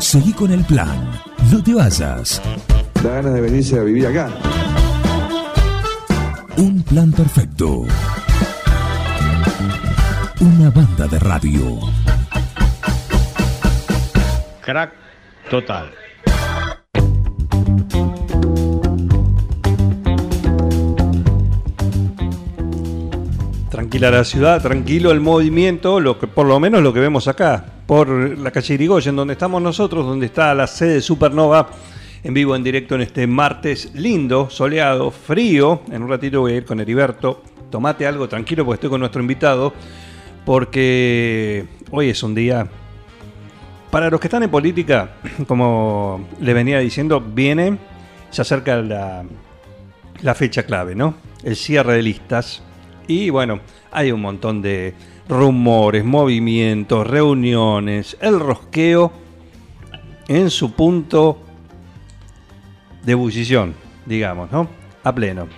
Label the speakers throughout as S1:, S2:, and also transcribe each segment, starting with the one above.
S1: Seguí con el plan. No te vayas.
S2: Da ganas de venirse a vivir acá.
S1: Un plan perfecto. Una banda de radio.
S3: Crack total. Tranquila la ciudad, tranquilo el movimiento, lo que, por lo menos lo que vemos acá, por la calle Irigoyen, donde estamos nosotros, donde está la sede Supernova, en vivo, en directo en este martes lindo, soleado, frío. En un ratito voy a ir con Heriberto. Tomate algo tranquilo porque estoy con nuestro invitado, porque hoy es un día... Para los que están en política, como le venía diciendo, viene, se acerca la, la fecha clave, ¿no? El cierre de listas. Y bueno, hay un montón de rumores, movimientos, reuniones, el rosqueo en su punto de ebullición, digamos, ¿no? A pleno.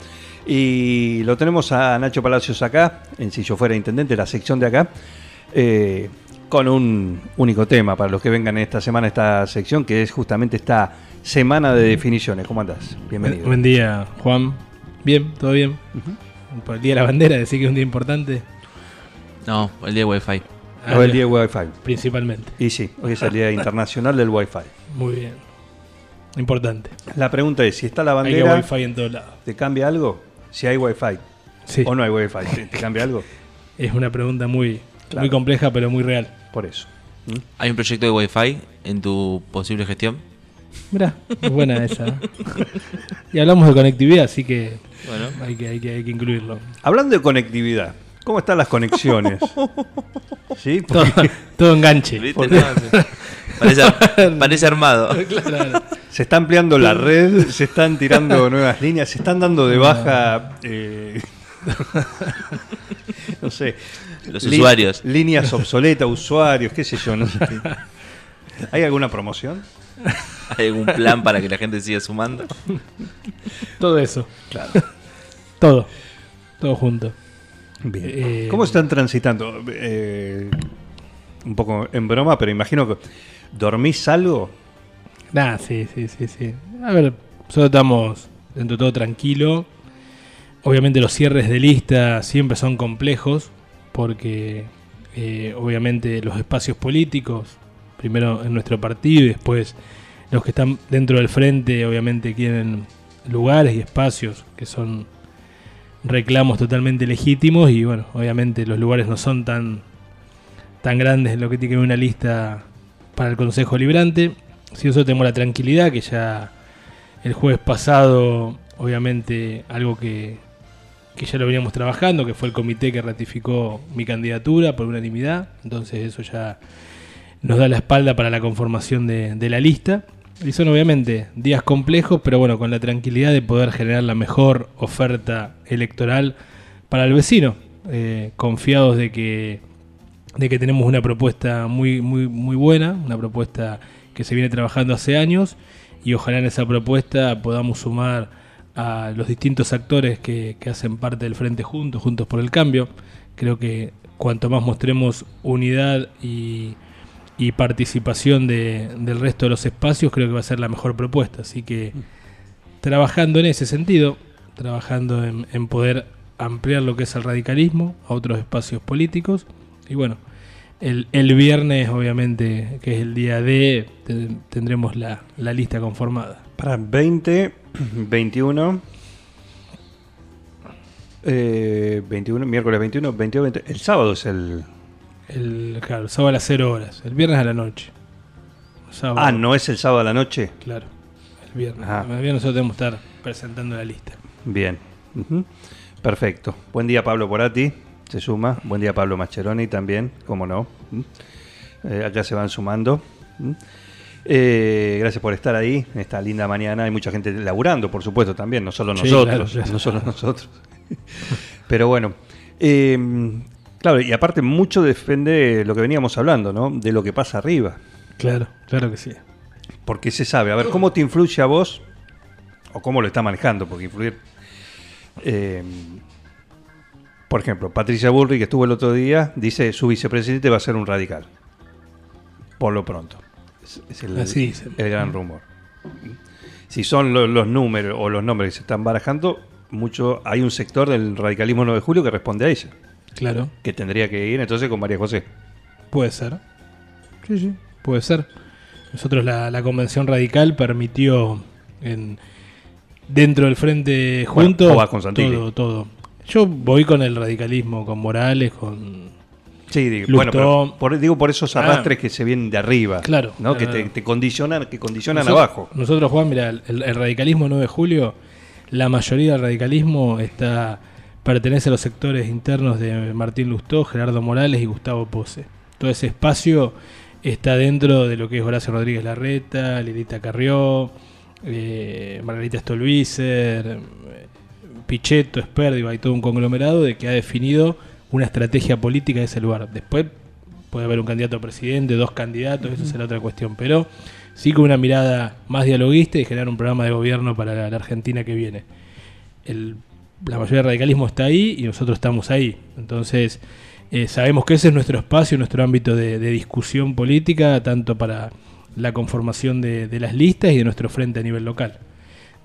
S3: Y lo tenemos a Nacho Palacios acá, en Si yo fuera intendente, la sección de acá, eh, con un único tema para los que vengan esta semana a esta sección, que es justamente esta semana de definiciones. ¿Cómo andás? Bienvenido.
S4: Buen día, Juan. Bien, todo bien. Por el día de la bandera, decir que es un día importante,
S5: No, el día de Wi-Fi.
S3: El día de Wi-Fi.
S4: principalmente.
S3: Y sí, hoy es el día internacional del Wi-Fi.
S4: Muy bien. Importante.
S3: La pregunta es, si está la
S4: Hay
S3: bandera,
S4: wifi en todos lados.
S3: ¿te cambia algo? Si hay Wi-Fi
S4: Sí.
S3: o no hay Wi-Fi, ¿te, te cambia algo?
S4: Es una pregunta muy,
S3: Claro.
S4: muy compleja, pero muy real.
S3: Por eso.
S5: ¿Hay un proyecto de Wi-Fi en tu posible gestión?
S4: Mirá, es buena esa. y hablamos de conectividad, así que
S5: Bueno.
S4: hay que, hay que, hay que incluirlo.
S3: Hablando de conectividad, ¿cómo están las conexiones? ¿Sí?
S4: Todo,
S3: Porque
S4: todo enganche.
S5: Sí. parece, parece armado.
S4: Claro.
S3: se está ampliando la red, se están tirando nuevas líneas, se están dando de baja. eh, no sé.
S5: Los usuarios.
S3: Líneas obsoletas, usuarios, qué sé yo, no sé. ¿Hay alguna promoción?
S5: ¿Hay algún plan para que la gente siga sumando?
S4: Todo eso.
S3: Claro.
S4: Todo. Todo junto.
S3: Bien.
S4: Eh,
S3: ¿Cómo están transitando? Eh, un poco en broma, pero imagino que. ¿Dormís algo?
S4: Nah, sí, sí, sí, sí. A ver, nosotros estamos dentro de todo tranquilo. Obviamente los cierres de lista siempre son complejos porque eh, obviamente los espacios políticos, primero en nuestro partido y después los que están dentro del frente, obviamente quieren lugares y espacios que son reclamos totalmente legítimos y bueno, obviamente los lugares no son tan, tan grandes lo que tiene que ver una lista para el Consejo Librante. Si nosotros tenemos la tranquilidad que ya el jueves pasado, obviamente, algo que, que ya lo veníamos trabajando, que fue el comité que ratificó mi candidatura por unanimidad. Entonces eso ya nos da la espalda para la conformación de, la lista. Y son obviamente días complejos, pero bueno, con la tranquilidad de poder generar la mejor oferta electoral para el vecino. Eh, confiados de que, de que tenemos una propuesta muy, muy, muy buena, una propuesta que se viene trabajando hace años y ojalá en esa propuesta podamos sumar a los distintos actores que, que hacen parte del Frente Juntos, Juntos por el Cambio. Creo que cuanto más mostremos unidad y, y participación de- del resto de los espacios, creo que va a ser la mejor propuesta. Así que trabajando en ese sentido, trabajando en, en poder ampliar lo que es el radicalismo a otros espacios políticos. Y bueno, el, el viernes, obviamente, que es el día de, te- tendremos la, la lista conformada.
S3: Para 20, 21. eh, 21, miércoles 21, 22, 20. El sábado es el.
S4: El, claro, el sábado a las 0 horas, el viernes a la noche. Sábado,
S3: Ah, no es el sábado a la noche.
S4: Claro, el viernes. El viernes nosotros tenemos que estar presentando la lista.
S3: Bien. Perfecto. Buen día, Pablo Porati. Se suma. Buen día, Pablo Mascheroni también. Cómo no. Eh, acá se van sumando. Eh, gracias por estar ahí en esta linda mañana. Hay mucha gente laburando, por supuesto, también. No solo
S4: Sí,
S3: nosotros.
S4: claro.
S3: No solo nosotros. Pero bueno. eh, claro, y aparte mucho depende lo que veníamos hablando, ¿no? De lo que pasa arriba.
S4: Claro, claro que sí.
S3: Porque se sabe. A ver, ¿cómo te influye a vos? O cómo lo está manejando, porque influir. eh, por ejemplo, Patricia Bullrich, que estuvo el otro día, dice su vicepresidente va a ser un radical. Por lo pronto. Es, es el,
S4: Así dicen.
S3: el gran rumor. Si son lo- los números o los nombres que se están barajando, mucho hay un sector del radicalismo 9 de julio que responde a ella,
S4: Claro,
S3: que tendría que ir entonces con María José.
S4: puede ser. Sí, sí, puede ser. Nosotros la, la convención radical permitió en, dentro del frente
S3: Bueno,
S4: juntos
S3: vos vas con Santilli.
S4: todo, todo. Yo voy con el radicalismo, con Morales, con
S3: Sí, digo,
S4: Lustó.
S3: bueno, pero por, digo por esos
S4: Ah.
S3: arrastres que se vienen de arriba,
S4: Claro,
S3: ¿no?
S4: claro,
S3: que te, condicionan, que condicionan
S4: Nosotros-
S3: abajo.
S4: Nosotros, Juan, mira, el, el radicalismo 9 de julio, la mayoría del radicalismo está pertenece a los sectores internos de Martín Lustó, Gerardo Morales y Gustavo Pose. Todo ese espacio está dentro de lo que es Horacio Rodríguez Larreta, Lilita Carrió, eh, Margarita Stolbizer, Pichetto, Esper, digo, hay todo un conglomerado de que ha definido una estrategia política de ese lugar. Después puede haber un candidato a presidente, dos candidatos, eso será otra cuestión, pero sí con una mirada más dialoguista y generar un programa de gobierno para la, la Argentina que viene. El- la mayoría del radicalismo está ahí y nosotros estamos ahí. Entonces, eh, sabemos que ese es nuestro espacio, nuestro ámbito de, de discusión política, tanto para la conformación de, de las listas y de nuestro frente a nivel local.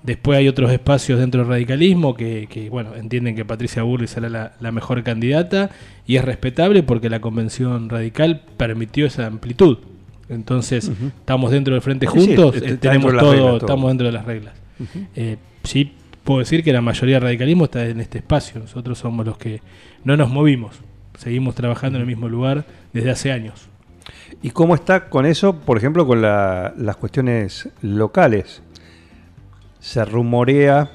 S4: Después hay otros espacios dentro del radicalismo que, que, bueno, entienden que Patricia Burri será la, la mejor candidata y es respetable porque la convención radical permitió esa amplitud. Entonces, estamos dentro del frente
S3: Sí, sí,
S4: juntos, eh, tenemos todo,
S3: reglas, todo.
S4: estamos dentro de las reglas. Eh, sí, puedo decir que la mayoría del radicalismo está en este espacio. Nosotros somos los que no nos movimos. Seguimos trabajando en el mismo lugar desde hace años.
S3: ¿Y cómo está con eso, por ejemplo, con la- las cuestiones locales? Se rumorea,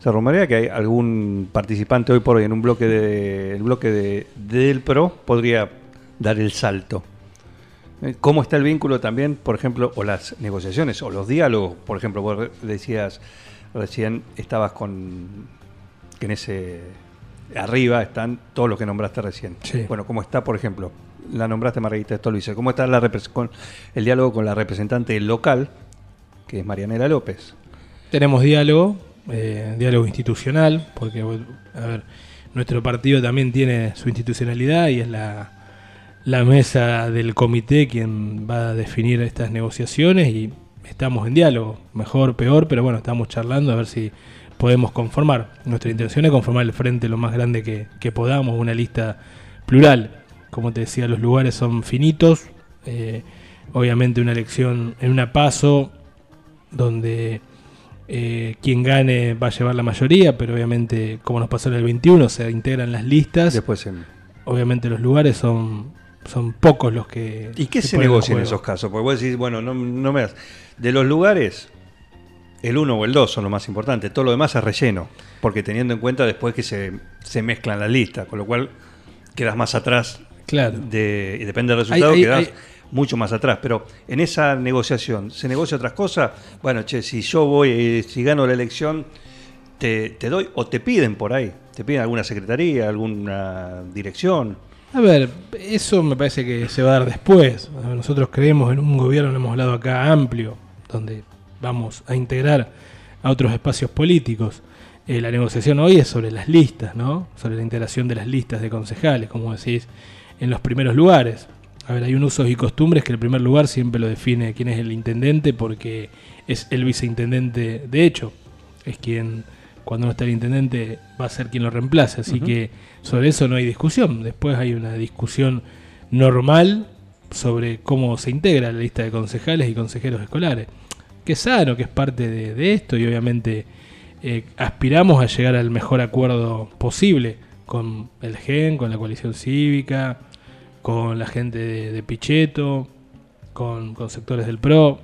S3: se rumorea que hay algún participante hoy por hoy en un bloque de, el bloque de, del PRO podría dar el salto. ¿Cómo está el vínculo también, por ejemplo, o las negociaciones o los diálogos? Por ejemplo, vos decías recién estabas con que en ese arriba están todos los que nombraste recién.
S4: Sí.
S3: Bueno, ¿cómo está, por ejemplo? La nombraste Margarita Stolbizer. ¿Cómo está la con el diálogo con la representante local, que es Marianela López?
S4: Tenemos diálogo, eh, diálogo institucional, porque, a ver, nuestro partido también tiene su institucionalidad y es la, la mesa del comité quien va a definir estas negociaciones y estamos en diálogo, mejor, peor, pero bueno, estamos charlando a ver si podemos conformar. Nuestra intención es conformar el frente lo más grande que, que podamos, una lista plural. Como te decía, los lugares son finitos, eh, obviamente una elección en una paso donde eh, quien gane va a llevar la mayoría, pero obviamente, como nos pasó en el 21, se integran las listas.
S3: Después en-
S4: Obviamente los lugares son, son pocos los que...
S3: ¿Y qué se negocia en esos casos? Porque vos decís, bueno, no, no me das. De los lugares, el uno o el dos son lo más importante. Todo lo demás es relleno. Porque teniendo en cuenta después que se, se mezclan las listas, con lo cual quedas más atrás.
S4: Claro.
S3: De, y depende del resultado,
S4: Hay- hay-
S3: quedás
S4: hay-
S3: mucho más atrás. Pero en esa negociación, ¿se negocia otras cosas? Bueno, che, si yo voy, eh, si gano la elección, te, te doy o te piden por ahí. Te piden alguna secretaría, alguna dirección.
S4: A ver, eso me parece que se va a dar después. Nosotros creemos en un gobierno, lo hemos hablado acá, amplio, donde vamos a integrar a otros espacios políticos. Eh, la negociación hoy es sobre las listas, ¿no? Sobre la integración de las listas de concejales, como decís, en los primeros lugares. A ver, hay un usos y costumbres que el primer lugar siempre lo define quién es el intendente porque es el viceintendente de hecho. Es quien, cuando no está el intendente, va a ser quien lo reemplace. Así que sobre eso no hay discusión. Después hay una discusión normal sobre cómo se integra la lista de concejales y consejeros escolares. Que es sano, que es parte de, de esto y obviamente eh, aspiramos a llegar al mejor acuerdo posible con el GEN, con la coalición cívica, con la gente de, de Pichetto, con, con sectores del PRO.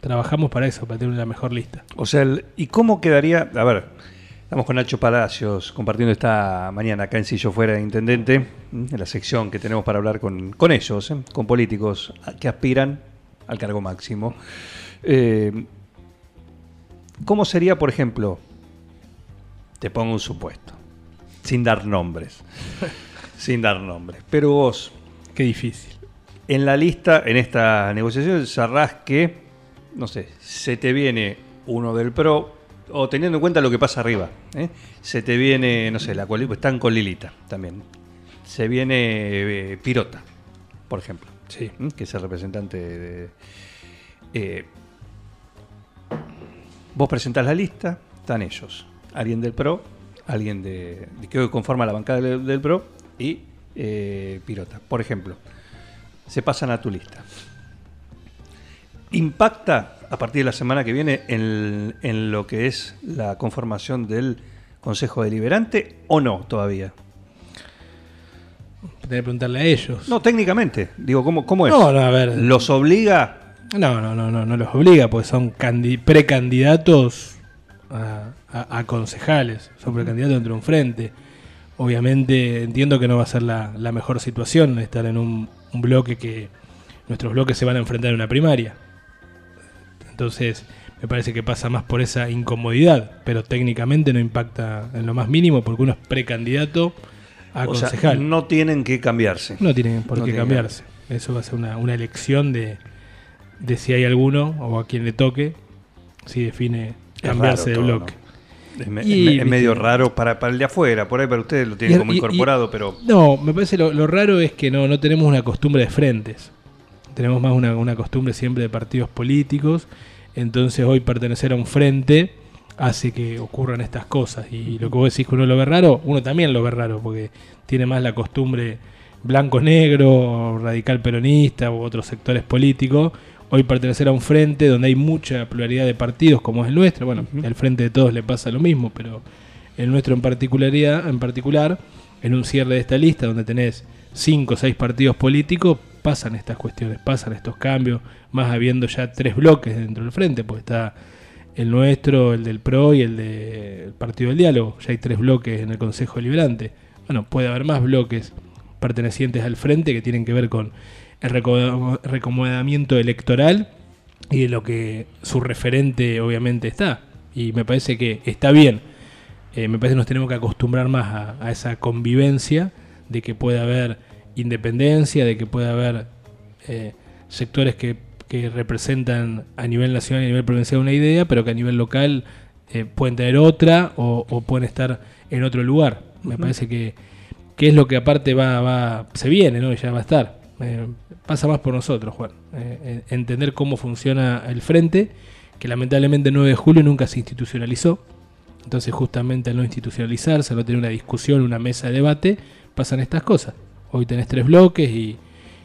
S4: Trabajamos para eso, para tener la mejor lista.
S3: O sea, el- ¿y cómo quedaría? A ver, estamos con Nacho Palacios compartiendo esta mañana acá en Si Yo Fuera Intendente, en la sección que tenemos para hablar con, con ellos, ¿eh? con políticos que aspiran al cargo máximo. Eh, ¿Cómo sería, por ejemplo, te pongo un supuesto, sin dar nombres, sin dar nombres, pero vos,
S4: Qué difícil.
S3: en la lista, en esta negociación, cerrás que, no sé, se te viene uno del PRO, o teniendo en cuenta lo que pasa arriba, ¿eh? se te viene, no sé, la cual están con Lilita también. Se viene eh, Pirota, por ejemplo,
S4: Sí.
S3: ¿m? que es el representante de- eh, vos presentás la lista, están ellos. Alguien del PRO, alguien de, de que hoy conforma la bancada del, del PRO y eh, Pirota. Por ejemplo, se pasan a tu lista. ¿Impacta a partir de la semana que viene en, en lo que es la conformación del Consejo Deliberante o no todavía?
S4: Tenés que preguntarle a ellos.
S3: No, técnicamente. Digo, ¿cómo, cómo es?
S4: No, no, a ver.
S3: ¿Los obliga?
S4: No, no, no, no, no los obliga, porque son candi- precandidatos a, a- a concejales, son precandidatos dentro de un frente. Obviamente entiendo que no va a ser la, la mejor situación estar en un, un bloque que nuestros bloques se van a enfrentar en una primaria. Entonces, me parece que pasa más por esa incomodidad, pero técnicamente no impacta en lo más mínimo porque uno es precandidato a
S3: O sea,
S4: concejal.
S3: no tienen que cambiarse.
S4: No tiene por
S3: No
S4: qué cambiarse. Eso va a ser una, una elección de, de si hay alguno o a quien le toque, si define cambiarse de
S3: todo,
S4: bloque.
S3: ¿no? Es, me-
S4: Y,
S3: medio raro para, para el de afuera, por ahí para ustedes lo tienen
S4: Y-
S3: como
S4: y-
S3: incorporado, pero
S4: No, me parece lo, lo raro es que no, no tenemos una costumbre de frentes. Tenemos más una, una costumbre siempre de partidos políticos. Entonces hoy pertenecer a un frente hace que ocurran estas cosas. Y lo que vos decís que uno lo ve raro, uno también lo ve raro, porque tiene más la costumbre blanco-negro, radical peronista u otros sectores políticos. Hoy pertenecer a un frente donde hay mucha pluralidad de partidos, como es el nuestro, bueno, el frente de todos le pasa lo mismo, pero el nuestro en particularidad, en particular, en un cierre de esta lista donde tenés cinco o seis partidos políticos, pasan estas cuestiones, pasan estos cambios, más habiendo ya tres bloques dentro del frente, pues está el nuestro, el del PRO y el del Partido del Diálogo. Ya hay tres bloques en el Consejo Deliberante. Bueno, puede haber más bloques pertenecientes al frente que tienen que ver con el reco- recomodamiento electoral y de lo que su referente obviamente está. Y me parece que está bien. Eh, me parece que nos tenemos que acostumbrar más a esa convivencia de que puede haber independencia, de que puede haber eh, sectores que, que representan a nivel nacional y a nivel provincial una idea, pero que a nivel local eh, pueden tener otra o, o pueden estar en otro lugar. Me parece que, que es lo que aparte va, va se viene, ¿no? Y ya va a estar. Eh, pasa más por nosotros, Juan. Eh, entender cómo funciona el frente, que lamentablemente el 9 de julio nunca se institucionalizó. Entonces, justamente al no institucionalizarse, al no tener una discusión, una mesa de debate, pasan estas cosas. Hoy tenés tres bloques y,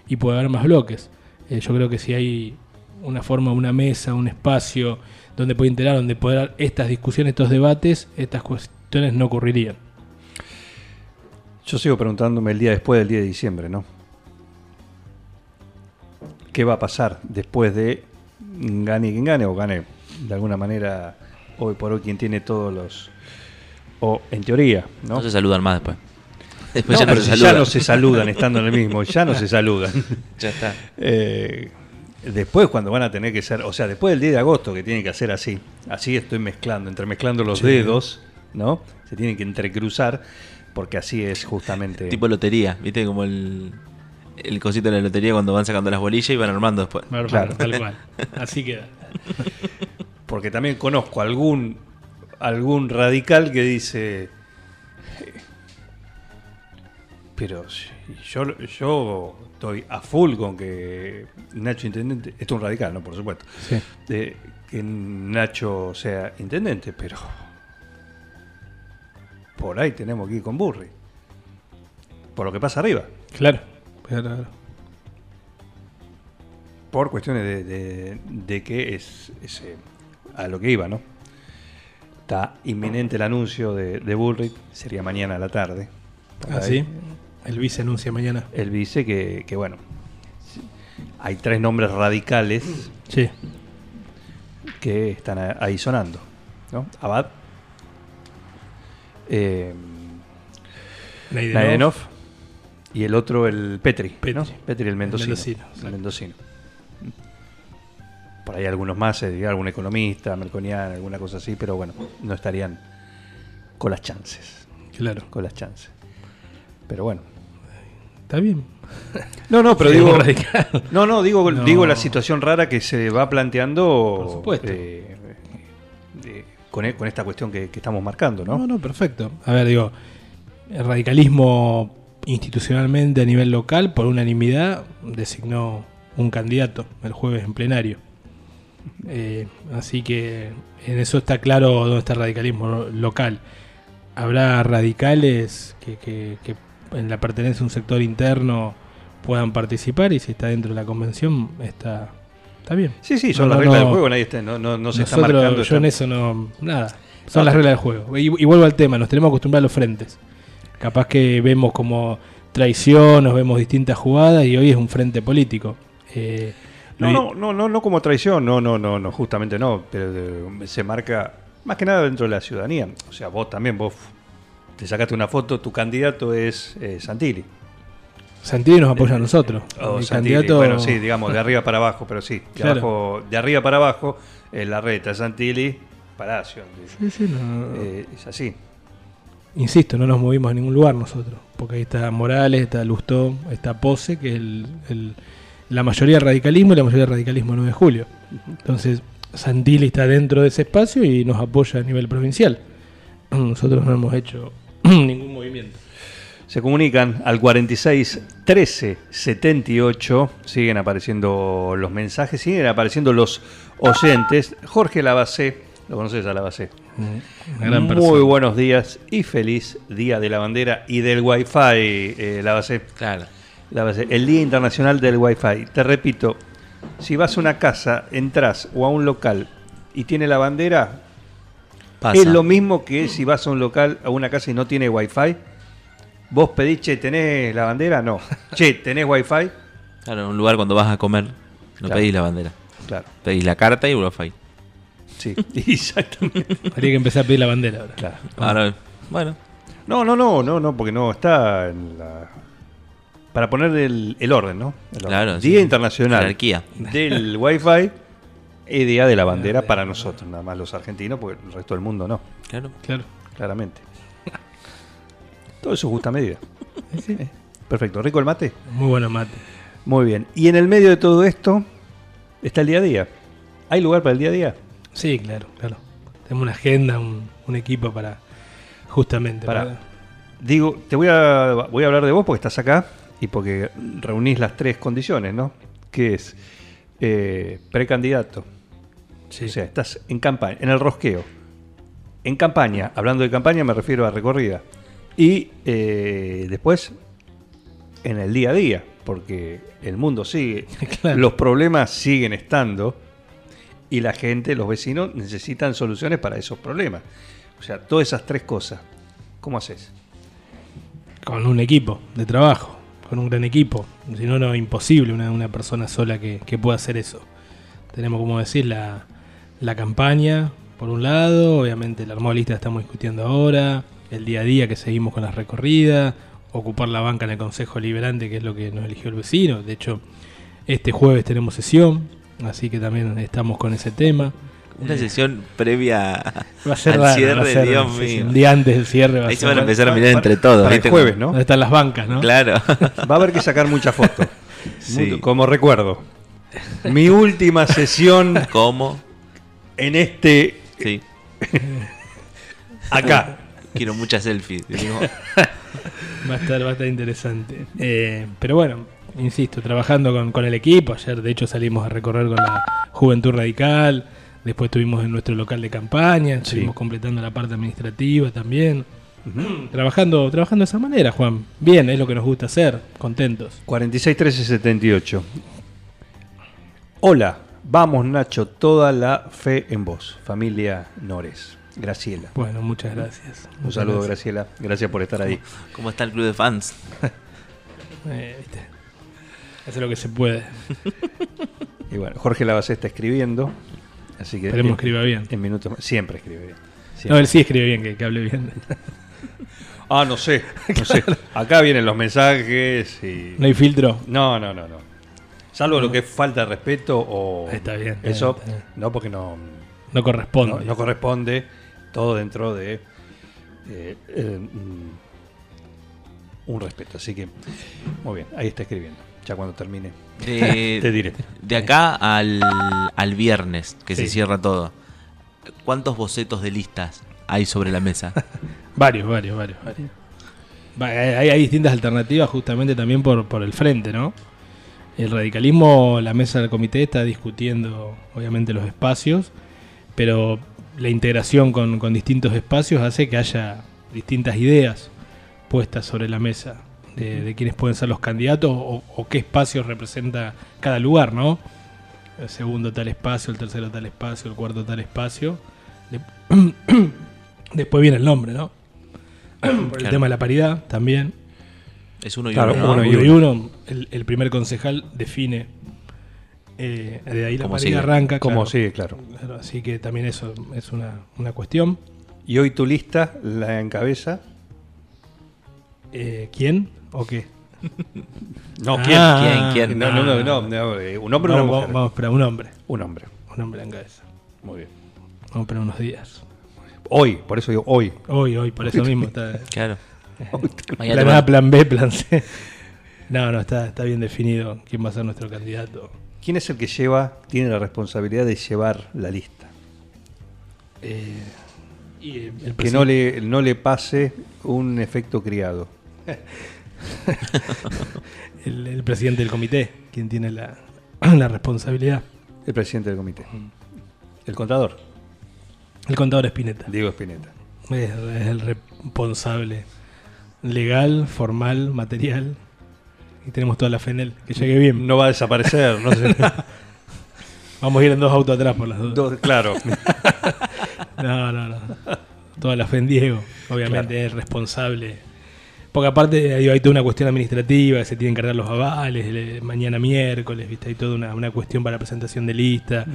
S4: y puede haber más bloques. Eh, yo creo que si hay una forma, una mesa, un espacio donde puede integrar, donde poder dar estas discusiones, estos debates, estas cuestiones no ocurrirían.
S3: yo sigo preguntándome el día después del día de diciembre, ¿no? ¿Qué va a pasar después de gane quien gane o gane de alguna manera hoy por hoy quien tiene todos los... o en teoría, ¿no?
S5: No se saludan más después. Después
S3: No,
S5: ya no
S3: pero
S5: se saludan.
S3: ya no se saludan estando en el mismo, ya no se saludan.
S5: Ya está.
S3: Eh, después cuando van a tener que ser, o sea, después del 10 de agosto que tienen que hacer así, así estoy mezclando, entremezclando los
S4: Sí.
S3: dedos, ¿no? Se tienen que entrecruzar porque así es justamente...
S5: Tipo lotería, ¿viste? Como el, el cosito de la lotería cuando van sacando las bolillas y van armando después.
S4: Claro,
S3: Claro.
S4: tal cual. Así queda.
S3: Porque también conozco algún algún radical que dice "Eh, pero yo yo estoy a full con que Nacho intendente, esto es un radical, no, por supuesto.
S4: Sí.
S3: que Nacho sea intendente, pero por ahí tenemos que ir con Burri. Por lo que pasa arriba.
S4: Claro. claro.
S3: Por cuestiones de, de- de que es, es, eh, a lo que iba, ¿no? Está inminente el anuncio de, de Bullrich, sería mañana a la tarde.
S4: Ah,
S3: ahí.
S4: sí. El vice anuncia mañana.
S3: Él dice que, que, bueno, hay tres nombres radicales
S4: Sí.
S3: que están ahí sonando. ¿no? Abad, eh,
S4: Naidenov.
S3: Naidenov y el otro el Petri. ¿no?
S4: Petri.
S3: Petri el mendocino.
S4: mendocino,
S3: El mendocino. Por ahí algunos más, eh, algún economista, Melconian, alguna cosa así, pero bueno, no estarían con las chances.
S4: Claro.
S3: Con las chances. Pero bueno.
S4: Está bien.
S3: No, no, pero digo.
S4: radical.
S3: No, no, digo,
S4: No.
S3: digo la situación rara que se va planteando.
S4: Por supuesto.
S3: eh, eh, con, e- con esta cuestión que, que estamos marcando, ¿no?
S4: No, no, perfecto. A ver, digo, el radicalismo institucionalmente a nivel local, por unanimidad, designó un candidato el jueves en plenario. Eh, así que en eso está claro dónde está el radicalismo local. Habrá radicales que, que- que en la pertenencia a un sector interno puedan participar y si está dentro de la convención está, está bien.
S3: Sí, sí, son
S4: No,
S3: las
S4: no,
S3: reglas
S4: no.
S3: del juego, nadie está, no, se está
S4: Nosotros,
S3: marcando.
S4: yo en eso no. Nada. Son las reglas del juego. Y, y vuelvo al tema, nos tenemos que acostumbrar a los frentes. Capaz que vemos como traición, nos vemos distintas jugadas y hoy es un frente político. Eh,
S3: No, no, no, no, no como traición, no, no, no, no, justamente no, pero eh, se marca más que nada dentro de la ciudadanía. O sea, vos también, vos te sacaste una foto, tu candidato es eh, Santilli.
S4: Santilli nos apoya a nosotros.
S3: O
S4: Mi
S3: Santilli,
S4: candidato-
S3: bueno, sí, digamos, de arriba para abajo, pero sí, de,
S4: Claro.
S3: abajo, de arriba para abajo, eh, la reta, Santilli, Palacio.
S4: Sí, sí, no-
S3: Eh, es así.
S4: Insisto, no nos movimos a ningún lugar nosotros. Porque ahí está Morales, está Lustó, está Pose, que es el, el- la mayoría del radicalismo y la mayoría del radicalismo 9 de julio. Entonces, Santilli está dentro de ese espacio y nos apoya a nivel provincial. Nosotros no hemos hecho movimiento.
S3: Se comunican al 46 13 78. Siguen apareciendo los mensajes, siguen apareciendo los oyentes. Jorge Lavacé, lo conoces a Lavacé.
S4: Una gran
S3: Muy
S4: persona.
S3: buenos días y feliz Día de la Bandera y del Wi-Fi, eh, Lavacé.
S5: Claro.
S3: Lavacé. El Día Internacional del Wi-Fi. Te repito, si vas a una casa, entras o a un local y tiene la bandera,
S5: Pasa.
S3: es lo mismo que si vas a un local, a una casa y no tiene Wi-Fi. Vos pedís, che, ¿tenés la bandera? No. Che, ¿tenés Wi-Fi?
S5: Claro, en un lugar cuando vas a comer, no
S3: Claro.
S5: pedís la bandera.
S3: Claro,
S5: Pedís la carta y wifi.
S3: sí, exactamente.
S4: Habría que empezar a pedir la bandera ahora.
S3: Claro.
S5: Ahora, bueno,
S3: No, no, no, no, no, porque no está en la... Para poner el, el orden, ¿no? El orden.
S5: Claro,
S3: Día
S5: sí.
S3: Internacional
S5: Jerarquía.
S3: del Wi-Fi y Día de la Bandera para nosotros, nada más los argentinos, porque el resto del mundo no,
S5: claro.
S4: Claro.
S3: claramente. Todo eso es justa medida. Eh, Perfecto. ¿Rico el mate?
S4: Muy bueno mate.
S3: Muy bien. Y en el medio de todo esto está el día a día. ¿Hay lugar para el día a día?
S4: Sí, claro, claro. Tenemos una agenda, un, un equipo para justamente
S3: Para-
S4: para-
S3: Digo, te voy a, voy a hablar de vos porque estás acá y porque reunís las tres condiciones, ¿no? Que es eh, precandidato,
S4: sí.
S3: o sea, estás en campaña, en el rosqueo. En campaña, hablando de campaña me refiero a recorrida. Y eh, después en el día a día, porque el mundo sigue,
S4: Claro.
S3: los problemas siguen estando y la gente, los vecinos necesitan soluciones para esos problemas. O sea, todas esas tres cosas. ¿Cómo haces?
S4: con un equipo de trabajo, con un gran equipo. Si no, no es imposible una, una persona sola que, que pueda hacer eso. Tenemos, como decir, la, la campaña, por un lado, obviamente la armada lista estamos discutiendo ahora, el día a día que seguimos con las recorridas, ocupar la banca en el Consejo Liberante, que es lo que nos eligió el vecino. De hecho, este jueves tenemos sesión, así que también estamos con ese tema.
S5: Una sesión previa
S4: Va a ser
S5: al
S4: raro,
S5: cierre,
S4: va a ser-
S5: Dios
S4: sí,
S5: mío.
S4: un día antes del cierre va a
S5: Ahí se van a empezar a mirar
S3: para-
S5: entre todos.
S3: para el jueves, ¿no?
S4: ¿Dónde están las bancas, no?
S5: Claro.
S3: Va a haber que sacar muchas fotos.
S5: Sí.
S3: Como recuerdo. Mi última sesión
S5: ¿Cómo?
S3: En este.
S5: Sí.
S3: Acá.
S5: Quiero muchas selfies. Digo,
S4: Va a estar, va a estar interesante. Eh, pero bueno, insisto, trabajando con, con el equipo. Ayer, de hecho, salimos a recorrer con la Juventud Radical. Después estuvimos en nuestro local de campaña. Estuvimos completando la parte administrativa también. Trabajando, trabajando de esa manera, Juan. Bien, es lo que nos gusta hacer. Contentos.
S3: 46 13 78. Hola, vamos Nacho, toda la fe en vos. Familia Nores. Graciela.
S4: Bueno, muchas gracias.
S3: Un
S4: Muchas
S3: saludo,
S4: gracias.
S3: Graciela. Gracias por estar ahí.
S5: ¿Cómo está el club de fans?
S4: Eh, viste. Hace lo que se puede.
S3: Y bueno, Jorge Lavacé está escribiendo. Así que.
S4: Esperemos
S3: en-
S4: que escriba bien.
S3: En minutos más. Siempre escribe bien.
S4: No, él sí escribe bien, que, que hable bien.
S3: Ah, no sé. No sé. Acá vienen los mensajes y.
S4: No hay filtro.
S3: No, no, no, no. Salvo lo que es falta de respeto o.
S4: Está bien, está
S3: Eso,
S4: bien, está bien.
S3: no, porque no,
S4: No corresponde.
S3: no, no corresponde. Todo dentro de. eh, eh, mm, un respeto. Así que. Muy bien, ahí está escribiendo. Ya cuando termine.
S5: De,
S3: Te diré.
S5: de acá al, al viernes, que
S4: Sí.
S5: se cierra todo. ¿Cuántos bocetos de listas hay sobre la mesa?
S4: Varios, varios, varios. varios. Va, Hay, hay distintas alternativas justamente también por, por el frente, ¿no? El radicalismo, la mesa del comité está discutiendo, obviamente, los espacios, pero la integración con, con distintos espacios hace que haya distintas ideas puestas sobre la mesa de, de quiénes pueden ser los candidatos o, o qué espacios representa cada lugar, ¿no? El segundo tal espacio, el tercero tal espacio, el cuarto tal espacio. De- Después viene el nombre, ¿no? Por el
S5: Claro.
S4: tema de la paridad también.
S5: Es uno y
S3: Claro,
S5: uno. ¿no?
S3: uno y
S4: Uno y
S3: uno.
S4: uno, el, el primer concejal define. eh, de ahí la
S5: ¿Cómo
S4: paridad
S5: sigue?
S4: arranca.
S3: Como
S4: claro.
S3: sí, claro.
S4: Claro, así que también eso es una, una cuestión.
S3: Y hoy tu lista la encabeza.
S4: Eh, ¿Quién o qué?
S3: No,
S4: Ah,
S3: ¿quién?
S5: ¿Quién? ¿Quién?
S3: No, no, no, no, no, eh, un hombre o una
S4: Vamos,
S3: mujer.
S4: vamos a esperar un hombre.
S3: Un hombre.
S4: Un hombre en cabeza.
S3: Muy bien.
S4: Vamos a esperar unos días.
S3: Hoy, por eso digo hoy.
S4: Hoy, hoy, por eso mismo está.
S5: Claro. Mañana
S4: plan
S5: te
S4: A,
S5: van-
S4: plan B, plan C. No, no, está, está bien definido quién va a ser nuestro candidato.
S3: ¿Quién es el que lleva, tiene la responsabilidad de llevar la lista?
S4: Eh, y el, el
S3: Que no le, no le pase un efecto criado.
S4: el, el presidente del comité, quien tiene la, la responsabilidad.
S3: El presidente del comité. El contador,
S4: El contador Espineta.
S3: Diego Espineta.
S4: Es, es el responsable legal, formal, material. Y tenemos toda la fe en él. Que llegue bien.
S3: No va a desaparecer, no sé.
S4: Vamos a ir en dos autos atrás por las dudas.
S3: Dos- claro.
S4: No, no, no. Toda la fe en Diego. Obviamente es responsable. Porque aparte digo, hay toda una cuestión administrativa, que se tienen que cargar los avales, le- mañana miércoles, ¿viste? Hay toda una, una cuestión para presentación de lista.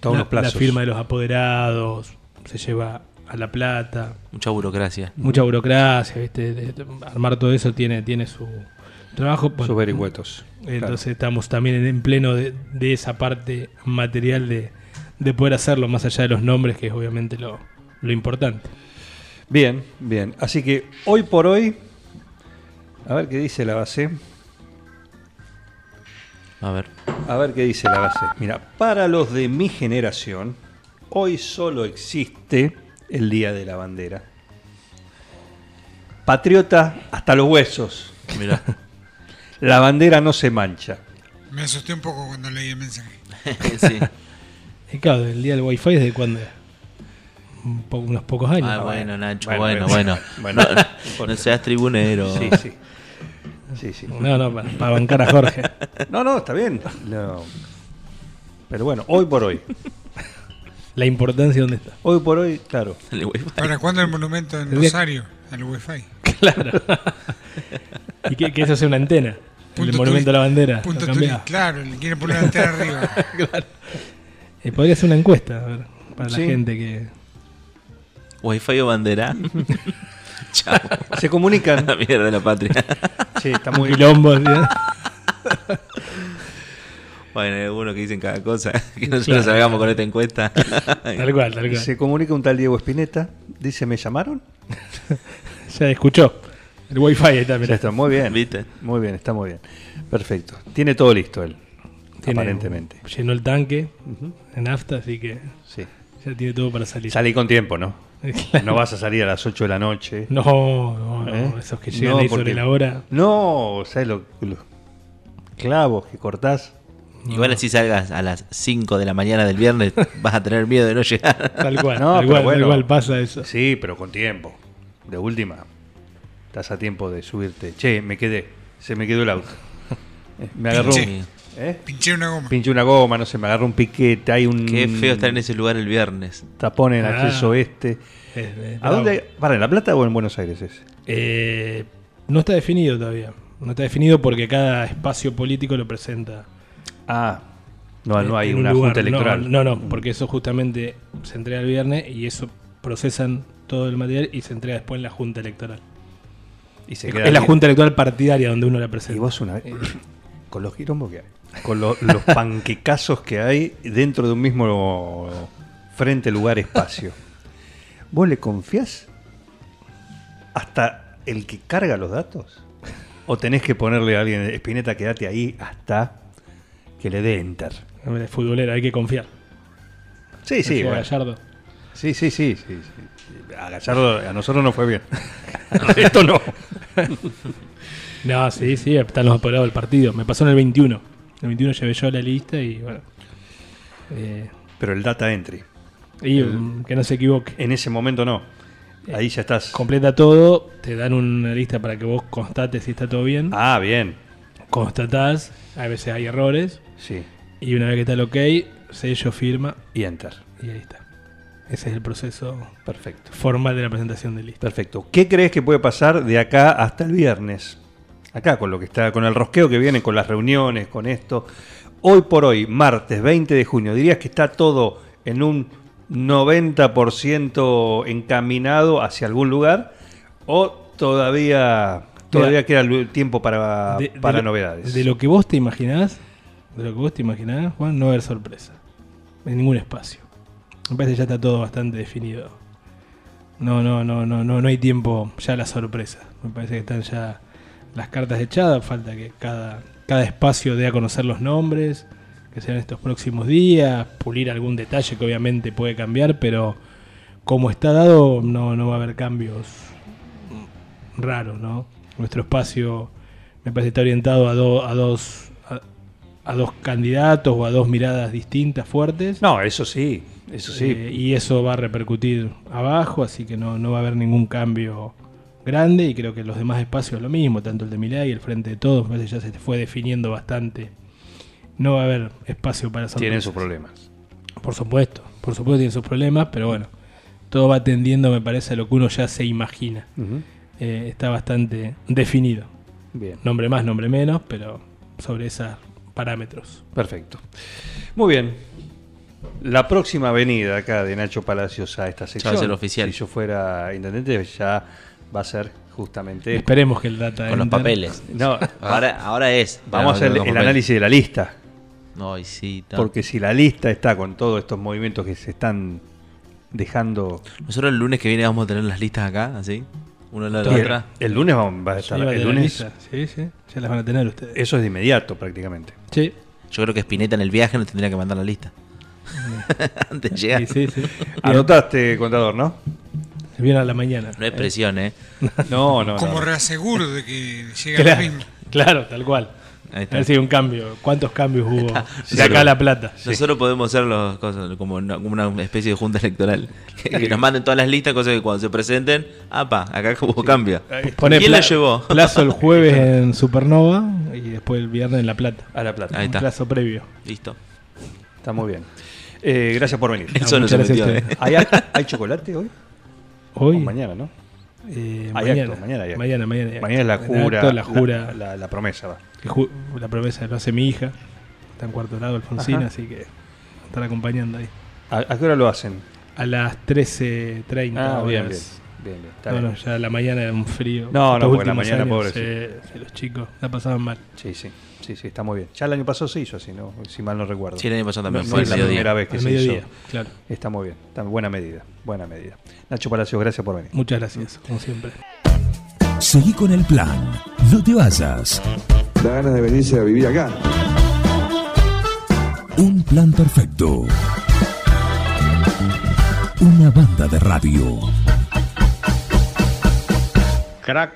S3: Todos
S4: la,
S3: los plazos.
S4: la firma de los apoderados, se lleva a La Plata.
S5: Mucha burocracia.
S4: Mucha burocracia, ¿viste? De- de- armar todo eso tiene, tiene su trabajo. Bueno,
S3: Sus vericuetos.
S4: entonces estamos también en, en pleno de, de esa parte material de, de poder hacerlo, más allá de los nombres, que es obviamente lo, lo importante.
S3: Bien, bien. Así que hoy por hoy, a ver qué dice la base.
S5: A ver.
S3: A ver qué dice la base. Mira, para los de mi generación, hoy solo existe el Día de la Bandera. Patriota hasta los huesos.
S5: Mira.
S3: La bandera no se mancha.
S6: Me asusté un poco cuando leí el mensaje.
S5: sí.
S4: Y claro, el día del wifi es de cuándo es? Un po- unos pocos años.
S5: Ah, bueno, Nacho,
S3: Bueno,
S5: bueno,
S3: bueno.
S5: bueno.
S3: Bueno,
S5: No, no seas tribunero.
S3: Sí, sí. Sí, sí.
S4: No, no, para, para bancar a Jorge.
S3: No, no, está bien. No. Pero bueno, hoy por hoy.
S4: La importancia dónde está.
S3: Hoy por hoy, claro.
S5: El wifi.
S6: ¿Para cuándo el monumento en Rosario? Al Wi-Fi.
S4: Claro. y que, que eso sea una antena. el monumento a la bandera.
S6: Punto. Claro, le quieren poner la antena arriba.
S4: Eh, podría ser una encuesta, a ver, para
S3: Sí.
S4: la gente que.
S5: Wi-Fi o bandera. Chao.
S3: Se comunican.
S5: La mierda de la patria.
S3: Sí, está muy
S4: Quilombo, ¿sí?
S5: Bueno, hay algunos que dicen cada cosa. Que nosotros salgamos con esta encuesta.
S4: Tal cual, tal cual.
S3: Se comunica un tal Diego Espineta. Dice, ¿me llamaron?
S4: Ya escuchó. El wifi ahí está,
S3: Ya
S4: mirá.
S3: está, muy bien.
S5: ¿Viste?
S3: Muy bien, está muy bien. Perfecto. Tiene todo listo él.
S4: Tiene-
S3: aparentemente.
S4: Llenó el tanque
S3: Ujú.
S4: en nafta, así que
S3: Sí.
S4: ya tiene todo para salir.
S3: Salí con tiempo, ¿no?
S4: Claro.
S3: No vas a salir a las 8 de la noche.
S4: No, no, no,
S3: ¿Eh?
S4: esos que llegan
S3: No,
S4: ahí
S3: porque-
S4: sobre la hora.
S3: No, ¿sabes lo- los clavos que cortás?
S5: Igual así salgas a las 5 de la mañana del viernes, vas a tener miedo de no llegar.
S4: Tal cual,
S3: No,
S4: tal, cual
S3: bueno.
S4: tal cual pasa eso.
S3: Sí, pero con tiempo. De última. Estás a tiempo de subirte. Che, me quedé. Se me quedó el auto. Me agarró
S6: Pinché.
S3: un, ¿eh?
S6: Pinché una goma.
S3: Pinché una goma, no sé, me agarró un piquete. Hay un
S5: Qué feo estar en ese lugar el viernes.
S3: tapón en
S4: Ah.
S3: acceso este. ¿A dónde? ¿Para en La Plata o en Buenos Aires ese?
S4: Eh, no está definido todavía. No está definido porque cada espacio político lo presenta.
S3: Ah, no, no hay
S4: en un
S3: una
S4: lugar.
S3: junta electoral.
S4: No, no, porque eso justamente se entrega el viernes y eso procesan todo el material y se entrega después en la junta electoral.
S3: Y se
S4: Es la junta electoral partidaria donde uno la
S3: Y
S4: presenta.
S3: vos una vez, con los quilombos que hay, con lo- los panquecazos que hay dentro de un mismo frente, lugar, espacio, ¿vos le confiás hasta el que carga los datos? ¿O tenés que ponerle a alguien, Espineta, quédate ahí hasta que le dé enter?
S4: Hombre, futbolera, hay que confiar.
S3: Sí, sí, bueno.
S4: Gallardo.
S3: Sí, sí, sí, sí, sí. A Gallardo, a nosotros no fue bien. Esto no.
S4: No, sí, sí, están los apoderados del partido. Me pasó en el 21. En el 21 llevé yo la lista y bueno. eh,
S3: Pero el data entry.
S4: y
S3: El-
S4: mm, que no se equivoque.
S3: En ese momento no. Ahí ya estás.
S4: Completa todo, te dan una lista para que vos constates si está todo bien.
S3: Ah, bien.
S4: Constatás, a veces hay errores.
S3: Sí.
S4: Y una vez que está el ok, sello, firma
S3: Y enter.
S4: y ahí está. Ese es el proceso
S3: Perfecto.
S4: formal de la presentación de lista.
S3: Perfecto. ¿Qué crees que puede pasar de acá hasta el viernes? Acá con lo que está, con el rosqueo que viene, con las reuniones, con esto. Hoy por hoy, martes 20 de junio, dirías que está todo en un 90% encaminado hacia algún lugar o todavía todavía queda lu- tiempo para,
S4: De- de
S3: para
S4: lo-
S3: novedades.
S4: De lo que vos te imaginás, de lo que vos te imaginás, Juan, no va a haber sorpresa. En ningún espacio. Me parece que ya está todo bastante definido. No, no, no, no, no, no hay tiempo ya a la sorpresa. Me parece que están ya las cartas echadas. Falta que cada, cada espacio dé a conocer los nombres, que sean estos próximos días, pulir algún detalle que obviamente puede cambiar, pero como está dado, no, no va a haber cambios raros, ¿no? Nuestro espacio me parece está orientado a, do- a dos a, a dos candidatos o a dos miradas distintas, fuertes.
S3: No, eso sí, eso sí.
S4: Eh, y eso va a repercutir abajo, así que no, no va a haber ningún cambio grande y creo que los demás espacios lo mismo, tanto el de Milay y el Frente de Todos, me parece ya se fue definiendo bastante. No va a haber espacio para
S3: Tienen
S4: sorpresas.
S3: sus problemas.
S4: Por supuesto, por supuesto tienen sus problemas, pero bueno, todo va tendiendo, me parece, a lo que uno ya se imagina. Eh, está bastante definido.
S3: Bien.
S4: Nombre más, nombre menos, pero sobre esos parámetros.
S3: Perfecto. Muy bien. La próxima venida acá de Nacho Palacios a esta sección,
S5: va a ser oficial.
S3: si yo fuera intendente, ya va a ser justamente...
S4: Esperemos que el data
S5: Con los papeles.
S3: No,
S5: Ahora, ahora es.
S3: vamos a hacer el, análisis de la lista,
S5: Ay, sí, no.
S3: porque si la lista está con todos estos movimientos que se están dejando...
S5: Nosotros el lunes que viene vamos a tener las listas acá, así. Uno al lado de
S3: el,
S5: la otra.
S3: el lunes va a
S4: Sí,
S3: estar...
S4: va a
S3: el lunes.
S4: Sí, sí, ya las van a tener ustedes.
S3: eso es de inmediato prácticamente.
S4: Sí,
S5: Yo creo que Spinetta en el viaje nos tendría que mandar la lista. Antes de llegar.
S4: sí, sí. sí.
S3: Anotaste, contador, ¿no?
S4: Viene a la mañana.
S5: No es presión, ¿eh?
S3: No, no,
S6: Como
S3: no.
S6: reaseguro de que llega
S4: Claro,
S6: mismo.
S4: claro, tal cual.
S5: Ahí
S4: A
S5: está.
S4: ver si hay un cambio. ¿Cuántos cambios hubo
S5: Sí,
S4: de acá
S5: sí.
S4: a La Plata?
S5: Nosotros podemos hacer los cosas como una, especie de junta electoral. Que, que nos manden todas las listas, cosas que cuando se presenten, apa, acá hubo cambio.
S4: Pone
S5: ¿Quién la llevó?
S4: Plazo el jueves en Supernova y después el viernes en La Plata.
S3: A la plata.
S5: Ahí
S4: Un
S5: está.
S4: plazo previo.
S5: Listo.
S3: Está muy bien. Eh, gracias por venir.
S5: Eso no
S4: muchas
S5: se metió, ¿eh?
S3: ¿Hay, hay chocolate hoy?
S4: Hoy,
S3: O mañana, ¿no?
S4: Eh,
S3: Hay
S4: mañana,
S3: acto, mañana hay acto.
S4: mañana, mañana
S3: Mañana es la jura.
S4: acto, la jura.
S3: La, la- la promesa va.
S4: ju- la promesa lo hace mi hija. Está en cuarto grado Alfonsina,
S3: Ajá.
S4: así que estar acompañando ahí.
S3: ¿A, a qué hora lo hacen?
S4: A las 13.30
S3: Ah, bien, bien.
S4: horas.
S3: Bien, bien. Está
S4: No,
S3: bien.
S4: no, ya la mañana era un frío.
S3: No, no,
S4: Estos
S3: porque la mañana,
S4: años,
S3: pobre,
S4: sí, sí, los chicos la pasaban mal.
S3: Sí, sí. Sí, sí, está muy bien. Ya el año pasado se hizo así, ¿no? Si mal no recuerdo.
S5: Sí, el año pasado también
S3: no
S5: fue
S3: es la
S5: mediodía.
S3: primera vez que
S4: Al
S3: se
S4: mediodía,
S3: hizo.
S4: claro.
S3: Está muy bien. Está buena medida. Buena medida. Nacho Palacios, gracias por venir.
S4: Muchas gracias, como siempre.
S1: Seguí con el plan. No te vayas.
S2: Da ganas de venirse a vivir acá.
S1: Un plan perfecto. Una banda de radio.
S7: Crack